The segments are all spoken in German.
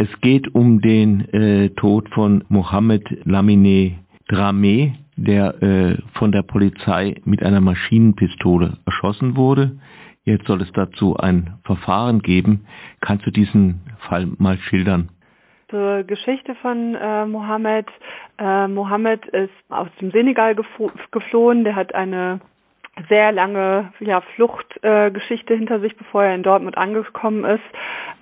Es geht um den äh, Tod von Mohammed Lamine Dramé, der äh, von der Polizei mit einer Maschinenpistole erschossen wurde. Jetzt soll es dazu ein Verfahren geben. Kannst du diesen Fall mal schildern? Zur Geschichte von äh, Mohammed. Äh, Mohammed ist aus dem Senegal geflohen. Der hat eine sehr lange ja, Fluchtgeschichte äh, hinter sich, bevor er in Dortmund angekommen ist,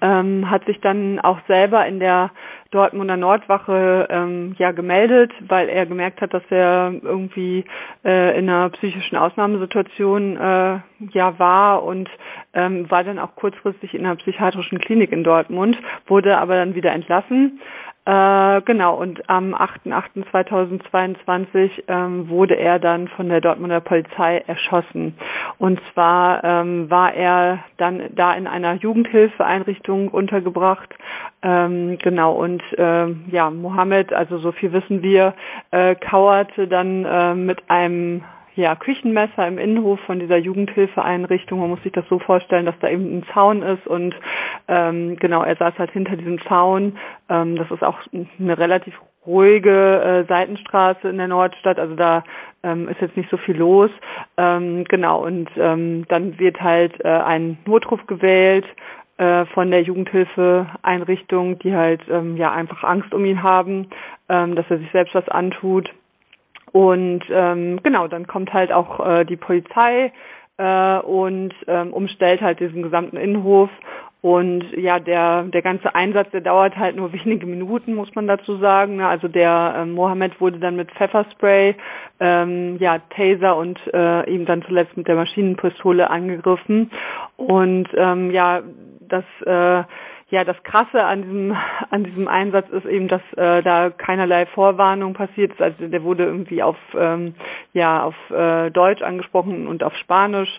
ähm, hat sich dann auch selber in der Dortmunder Nordwache ähm, ja gemeldet, weil er gemerkt hat, dass er irgendwie äh, in einer psychischen Ausnahmesituation äh, ja war und ähm, war dann auch kurzfristig in einer psychiatrischen Klinik in Dortmund, wurde aber dann wieder entlassen äh, genau, und am 8.8.2022 ähm, wurde er dann von der Dortmunder Polizei erschossen. Und zwar ähm, war er dann da in einer Jugendhilfeeinrichtung untergebracht. Ähm, genau, und äh, ja, Mohammed, also so viel wissen wir, äh, kauerte dann äh, mit einem ja, Küchenmesser im Innenhof von dieser Jugendhilfeeinrichtung. Man muss sich das so vorstellen, dass da eben ein Zaun ist und ähm, genau, er saß halt hinter diesem Zaun. Ähm, das ist auch eine relativ ruhige äh, Seitenstraße in der Nordstadt, also da ähm, ist jetzt nicht so viel los. Ähm, genau, und ähm, dann wird halt äh, ein Notruf gewählt äh, von der Jugendhilfeeinrichtung, die halt ähm, ja einfach Angst um ihn haben, ähm, dass er sich selbst was antut. Und ähm, genau, dann kommt halt auch äh, die Polizei äh, und ähm, umstellt halt diesen gesamten Innenhof. Und ja, der, der ganze Einsatz, der dauert halt nur wenige Minuten, muss man dazu sagen. Ne? Also der äh, Mohammed wurde dann mit Pfefferspray, ähm, ja, Taser und äh, ihm dann zuletzt mit der Maschinenpistole angegriffen. Und ähm, ja, das äh, ja, das Krasse an diesem, an diesem Einsatz ist eben, dass äh, da keinerlei Vorwarnung passiert ist. Also der wurde irgendwie auf, ähm, ja, auf äh, Deutsch angesprochen und auf Spanisch.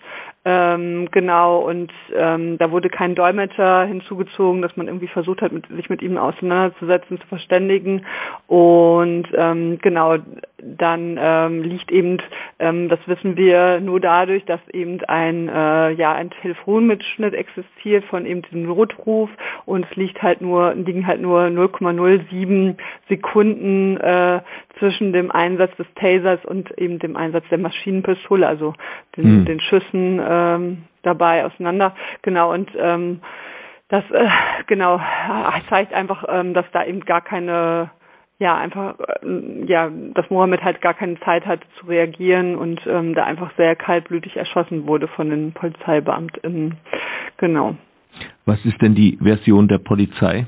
Ähm, genau, und ähm, da wurde kein Dolmetscher hinzugezogen, dass man irgendwie versucht hat, mit, sich mit ihm auseinanderzusetzen, zu verständigen. Und ähm, genau, dann ähm, liegt eben, ähm, das wissen wir nur dadurch, dass eben ein, äh, ja, ein Telefonmitschnitt existiert von eben diesem Notruf und es liegt halt nur, liegen halt nur 0,07 Sekunden äh, zwischen dem Einsatz des Tasers und eben dem Einsatz der Maschinenpistole, also den, mhm. den Schüssen ähm, dabei auseinander. Genau, und ähm, das äh, genau zeigt einfach, ähm, dass da eben gar keine ja einfach äh, ja dass Mohammed halt gar keine Zeit hatte zu reagieren und ähm, da einfach sehr kaltblütig erschossen wurde von den Polizeibeamten. Genau. Was ist denn die Version der Polizei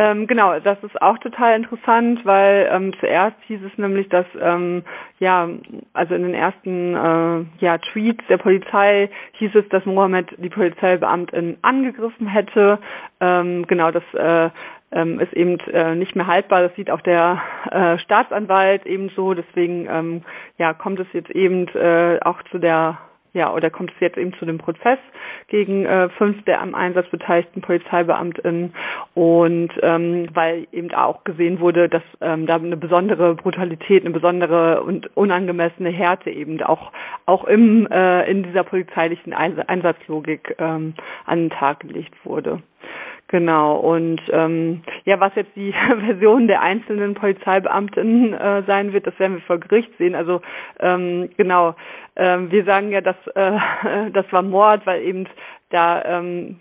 ähm, genau, das ist auch total interessant, weil ähm, zuerst hieß es nämlich, dass ähm, ja, also in den ersten äh, ja, Tweets der Polizei hieß es, dass Mohammed die Polizeibeamtin angegriffen hätte. Ähm, genau, das äh, ähm, ist eben äh, nicht mehr haltbar. Das sieht auch der äh, Staatsanwalt ebenso. Deswegen ähm, ja, kommt es jetzt eben äh, auch zu der ja, oder kommt es jetzt eben zu dem Prozess gegen äh, fünf der am Einsatz beteiligten Polizeibeamtinnen und ähm, weil eben auch gesehen wurde, dass ähm, da eine besondere Brutalität, eine besondere und unangemessene Härte eben auch auch im äh, in dieser polizeilichen Einsatzlogik ähm, an den Tag gelegt wurde. Genau, und ähm, ja, was jetzt die Version der einzelnen Polizeibeamten äh, sein wird, das werden wir vor Gericht sehen. Also ähm, genau, ähm, wir sagen ja, dass äh, das war Mord, weil eben da ähm,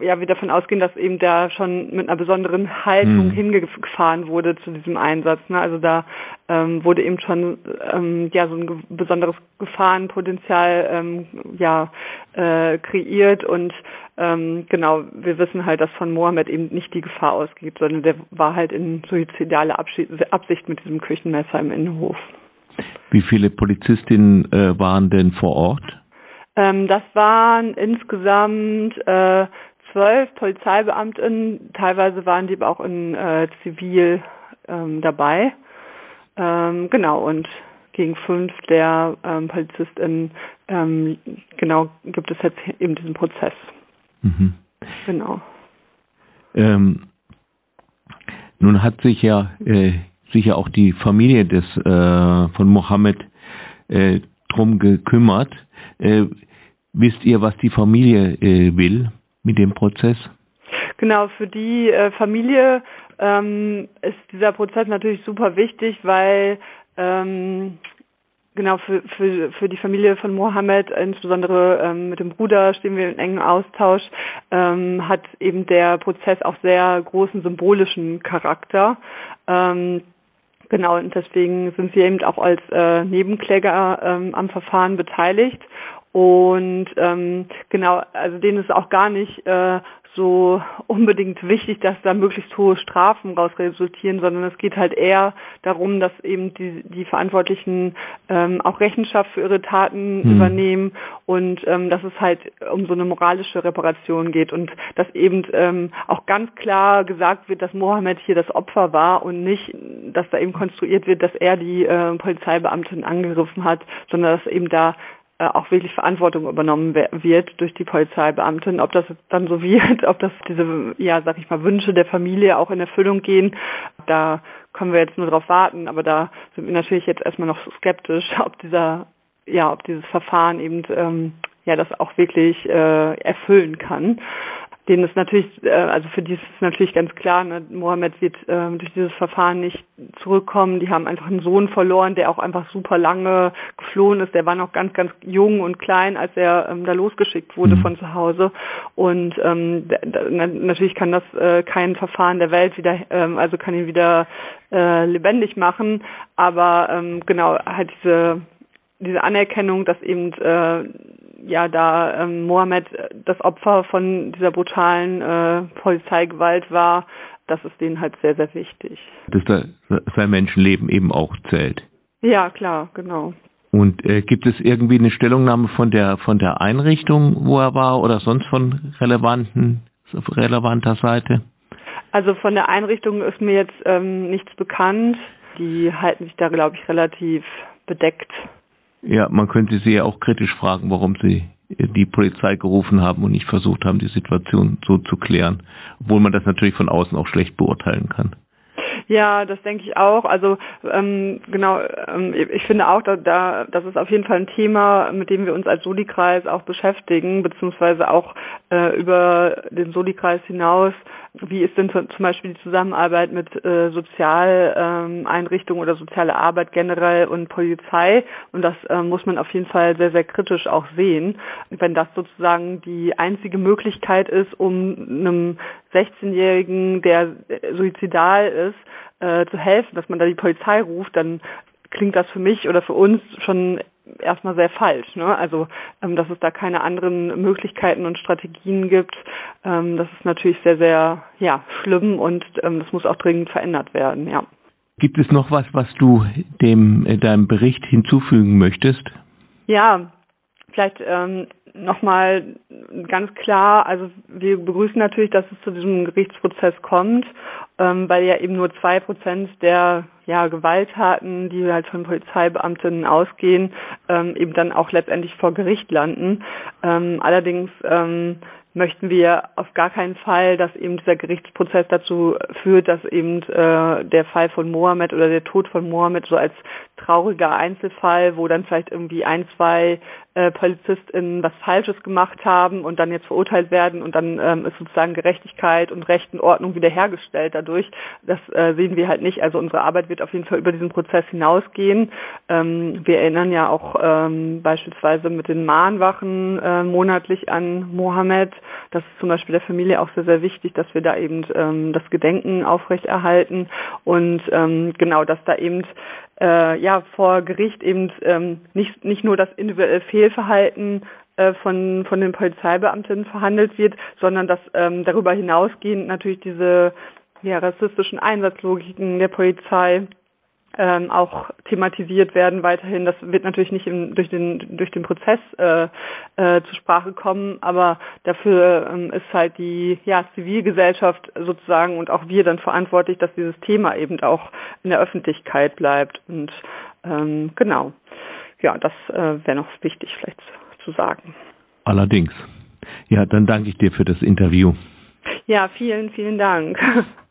ja wir davon ausgehen, dass eben da schon mit einer besonderen Haltung hm. hingefahren wurde zu diesem Einsatz. Ne? Also da ähm, wurde eben schon ähm, ja so ein besonderes Gefahrenpotenzial ähm, ja äh, kreiert und ähm, genau wir wissen halt, dass von Mohammed eben nicht die Gefahr ausgeht, sondern der war halt in suizidale Absicht mit diesem Küchenmesser im Innenhof. Wie viele Polizistinnen äh, waren denn vor Ort? Ähm, das waren insgesamt äh, zwölf Polizeibeamtinnen, teilweise waren die aber auch in äh, Zivil ähm, dabei. Ähm, genau, und gegen fünf der ähm, PolizistInnen ähm, genau gibt es jetzt eben diesen Prozess. Mhm. Genau. Ähm, nun hat sich ja äh, sicher auch die Familie des äh, von Mohammed äh, drum gekümmert. Wisst ihr, was die Familie äh, will mit dem Prozess? Genau, für die äh, Familie ähm, ist dieser Prozess natürlich super wichtig, weil ähm, genau für, für, für die Familie von Mohammed, insbesondere ähm, mit dem Bruder stehen wir in engem Austausch, ähm, hat eben der Prozess auch sehr großen symbolischen Charakter. Ähm, genau, und deswegen sind sie eben auch als äh, Nebenkläger ähm, am Verfahren beteiligt. Und ähm, genau, also denen ist auch gar nicht äh, so unbedingt wichtig, dass da möglichst hohe Strafen raus resultieren, sondern es geht halt eher darum, dass eben die, die Verantwortlichen ähm, auch Rechenschaft für ihre Taten hm. übernehmen und ähm, dass es halt um so eine moralische Reparation geht und dass eben ähm, auch ganz klar gesagt wird, dass Mohammed hier das Opfer war und nicht, dass da eben konstruiert wird, dass er die äh, Polizeibeamtin angegriffen hat, sondern dass eben da auch wirklich Verantwortung übernommen wird durch die Polizeibeamtin. Ob das dann so wird, ob das diese, ja, sag ich mal, Wünsche der Familie auch in Erfüllung gehen, da können wir jetzt nur darauf warten. Aber da sind wir natürlich jetzt erstmal noch skeptisch, ob dieser, ja, ob dieses Verfahren eben ähm, ja das auch wirklich äh, erfüllen kann denen ist natürlich, äh, also für die ist es natürlich ganz klar, ne, Mohammed wird äh, durch dieses Verfahren nicht zurückkommen. Die haben einfach einen Sohn verloren, der auch einfach super lange geflohen ist. Der war noch ganz, ganz jung und klein, als er ähm, da losgeschickt wurde mhm. von zu Hause. Und ähm, da, natürlich kann das äh, kein Verfahren der Welt wieder, ähm, also kann ihn wieder äh, lebendig machen. Aber ähm, genau, halt diese diese Anerkennung, dass eben äh, ja da ähm, Mohammed äh, das Opfer von dieser brutalen äh, Polizeigewalt war, das ist denen halt sehr, sehr wichtig. Dass da sein Menschenleben eben auch zählt. Ja, klar, genau. Und äh, gibt es irgendwie eine Stellungnahme von der von der Einrichtung, wo er war, oder sonst von relevanten relevanter Seite? Also von der Einrichtung ist mir jetzt ähm, nichts bekannt. Die halten sich da, glaube ich, relativ bedeckt. Ja, man könnte sie ja auch kritisch fragen, warum sie die Polizei gerufen haben und nicht versucht haben, die Situation so zu klären, obwohl man das natürlich von außen auch schlecht beurteilen kann. Ja, das denke ich auch. Also ähm, genau, ähm, ich finde auch, da, da, das ist auf jeden Fall ein Thema, mit dem wir uns als Soli-Kreis auch beschäftigen, beziehungsweise auch über den Soli-Kreis hinaus. Wie ist denn zum Beispiel die Zusammenarbeit mit äh, Sozialeinrichtungen ähm, oder soziale Arbeit generell und Polizei? Und das äh, muss man auf jeden Fall sehr, sehr kritisch auch sehen. Wenn das sozusagen die einzige Möglichkeit ist, um einem 16-Jährigen, der suizidal ist, äh, zu helfen, dass man da die Polizei ruft, dann klingt das für mich oder für uns schon erstmal sehr falsch. Ne? Also, ähm, dass es da keine anderen Möglichkeiten und Strategien gibt, ähm, das ist natürlich sehr, sehr ja, schlimm und ähm, das muss auch dringend verändert werden. Ja. Gibt es noch was, was du dem äh, deinem Bericht hinzufügen möchtest? Ja, vielleicht ähm, nochmal ganz klar, also wir begrüßen natürlich, dass es zu diesem Gerichtsprozess kommt, ähm, weil ja eben nur zwei Prozent der ja, Gewalttaten, die halt von Polizeibeamtinnen ausgehen, ähm, eben dann auch letztendlich vor Gericht landen. Ähm, allerdings ähm, möchten wir auf gar keinen Fall, dass eben dieser Gerichtsprozess dazu führt, dass eben äh, der Fall von Mohammed oder der Tod von Mohammed so als trauriger Einzelfall, wo dann vielleicht irgendwie ein, zwei äh, PolizistInnen was Falsches gemacht haben und dann jetzt verurteilt werden und dann ähm, ist sozusagen Gerechtigkeit und Recht und Ordnung wiederhergestellt dadurch. Das äh, sehen wir halt nicht. Also unsere Arbeit wird auf jeden Fall über diesen Prozess hinausgehen. Ähm, wir erinnern ja auch ähm, beispielsweise mit den Mahnwachen äh, monatlich an Mohammed. Das ist zum Beispiel der Familie auch sehr, sehr wichtig, dass wir da eben ähm, das Gedenken aufrechterhalten und ähm, genau, dass da eben äh, ja vor Gericht eben ähm, nicht nicht nur das individuelle Fehlverhalten äh, von von den Polizeibeamten verhandelt wird, sondern dass ähm, darüber hinausgehend natürlich diese ja, rassistischen Einsatzlogiken der Polizei ähm, auch thematisiert werden weiterhin. Das wird natürlich nicht im, durch den durch den Prozess äh, äh, zur Sprache kommen, aber dafür ähm, ist halt die ja, Zivilgesellschaft sozusagen und auch wir dann verantwortlich, dass dieses Thema eben auch in der Öffentlichkeit bleibt. Und ähm, genau, ja, das äh, wäre noch wichtig vielleicht zu sagen. Allerdings. Ja, dann danke ich dir für das Interview. Ja, vielen, vielen Dank.